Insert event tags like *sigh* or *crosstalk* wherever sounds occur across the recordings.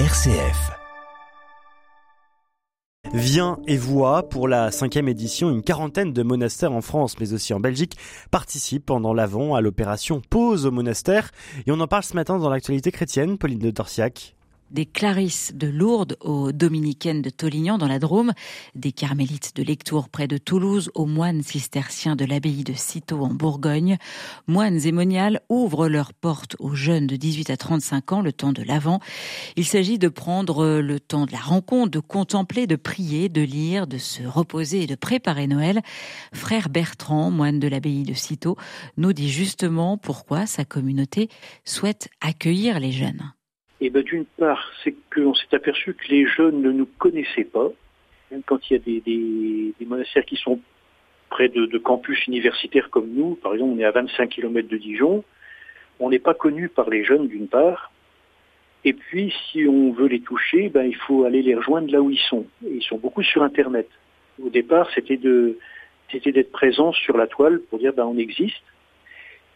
RCF. Vient et voit pour la cinquième édition, une quarantaine de monastères en France, mais aussi en Belgique, participent pendant l'avant à l'opération Pause au monastère. Et on en parle ce matin dans l'actualité chrétienne, Pauline de Torsiac des Clarisses de Lourdes aux Dominicaines de Tolignan dans la Drôme, des Carmélites de Lectour près de Toulouse aux moines cisterciens de l'abbaye de Cîteaux en Bourgogne, moines et moniales ouvrent leurs portes aux jeunes de 18 à 35 ans le temps de l'Avent. Il s'agit de prendre le temps de la rencontre, de contempler, de prier, de lire, de se reposer et de préparer Noël. Frère Bertrand, moine de l'abbaye de Cîteaux, nous dit justement pourquoi sa communauté souhaite accueillir les jeunes. Eh ben, d'une part, c'est qu'on s'est aperçu que les jeunes ne nous connaissaient pas. Même quand il y a des, monastères qui sont près de, campus universitaires comme nous, par exemple, on est à 25 km de Dijon, on n'est pas connu par les jeunes d'une part. Et puis, si on veut les toucher, ben, il faut aller les rejoindre là où ils sont. Ils sont beaucoup sur Internet. Au départ, c'était d'être présent sur la toile pour dire ben, on existe.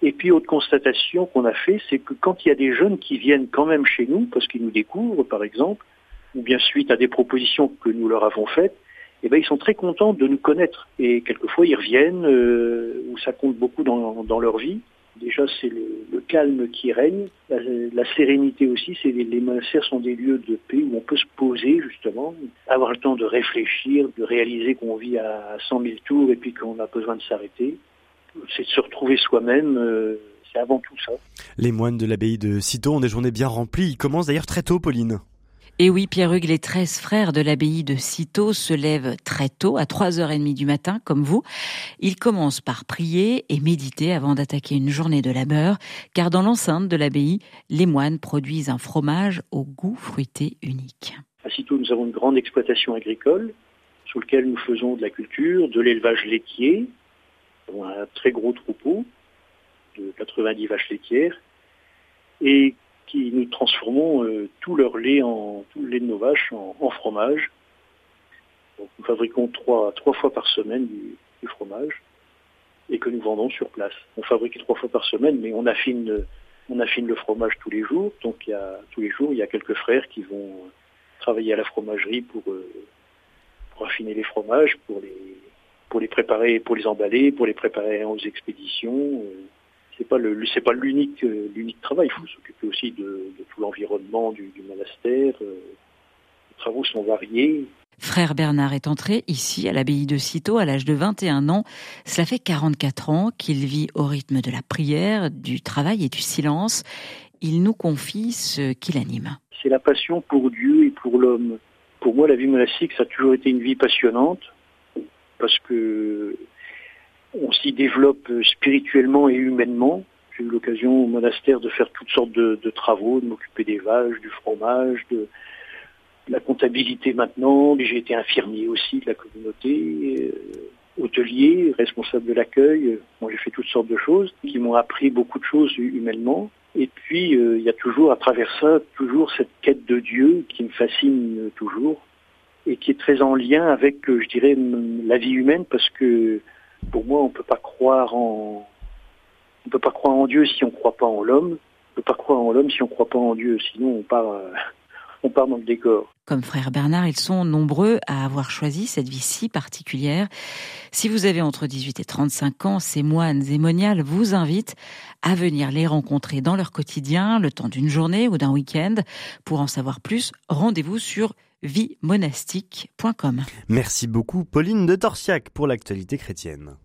Et puis, autre constatation qu'on a fait, c'est que quand il y a des jeunes qui viennent quand même chez nous, parce qu'ils nous découvrent, par exemple, ou bien suite à des propositions que nous leur avons faites, eh ben, ils sont très contents de nous connaître. Et quelquefois, ils reviennent, euh, où ça compte beaucoup dans, dans leur vie. Déjà, c'est le, le, calme qui règne, la, la sérénité aussi. C'est les, les monastères sont des lieux de paix où on peut se poser justement, avoir le temps de réfléchir, de réaliser qu'on vit à 100 000 tours et puis qu'on a besoin de s'arrêter c'est de se retrouver soi-même. Euh, c'est avant tout ça. Les moines de l'abbaye de Cîteaux ont des journées bien remplies. Ils commencent d'ailleurs très tôt, Pauline. Et oui, Pierre-Hugues, les 13 frères de l'abbaye de Cîteaux se lèvent très tôt, à 3h30 du matin, comme vous. Ils commencent par prier et méditer avant d'attaquer une journée de labeur, car dans l'enceinte de l'abbaye, les moines produisent un fromage au goût fruité unique. À Cîteaux, nous avons une grande exploitation agricole, sur laquelle nous faisons de la culture, de l'élevage laitier, avons un très gros troupeau de 90 vaches laitières et qui nous transformons euh, tout leur lait en tout le lait de nos vaches en, fromage. Donc nous fabriquons trois, trois fois par semaine du, fromage et que nous vendons sur place. On fabrique trois fois par semaine, mais on affine, on affine le fromage tous les jours. Donc il y a, tous les jours, il y a quelques frères qui vont travailler à la fromagerie pour, euh, pour affiner les fromages, pour les, pour les préparer, pour les emballer, pour les préparer aux expéditions. Euh, c'est pas le, c'est pas l'unique, euh, l'unique travail. Il faut s'occuper aussi de, tout l'environnement du, monastère. Euh, les travaux sont variés. Frère Bernard est entré ici à l'abbaye de Cîteaux à l'âge de 21 ans. Cela fait 44 ans qu'il vit au rythme de la prière, du travail et du silence. Il nous confie ce qui l'anime. C'est la passion pour Dieu et pour l'homme. Pour moi, la vie monastique, ça a toujours été une vie passionnante parce que on s'y développe spirituellement et humainement. J'ai eu l'occasion au monastère de faire toutes sortes de, travaux, de m'occuper des vaches, du fromage, de, la comptabilité maintenant. J'ai été infirmier aussi de la communauté, euh, hôtelier, responsable de l'accueil. j'ai fait toutes sortes de choses qui m'ont appris beaucoup de choses humainement. Et puis, euh, il y a toujours, à travers ça, toujours cette quête de Dieu qui me fascine toujours et qui est très en lien avec, euh, je dirais, la vie humaine, parce que pour moi, on peut pas croire en, on peut pas croire en Dieu si on croit pas en l'homme. On peut pas croire en l'homme si on croit pas en Dieu. Sinon, on part, euh, *laughs* on part dans le décor. Comme frère Bernard, ils sont nombreux à avoir choisi cette vie si particulière. Si vous avez entre 18 et 35 ans, ces moines et moniales vous invitent à venir les rencontrer dans leur quotidien, le temps d'une journée ou d'un week-end. Pour en savoir plus, rendez-vous sur viemonastique.com. Merci beaucoup Pauline de Torsiac pour l'actualité chrétienne.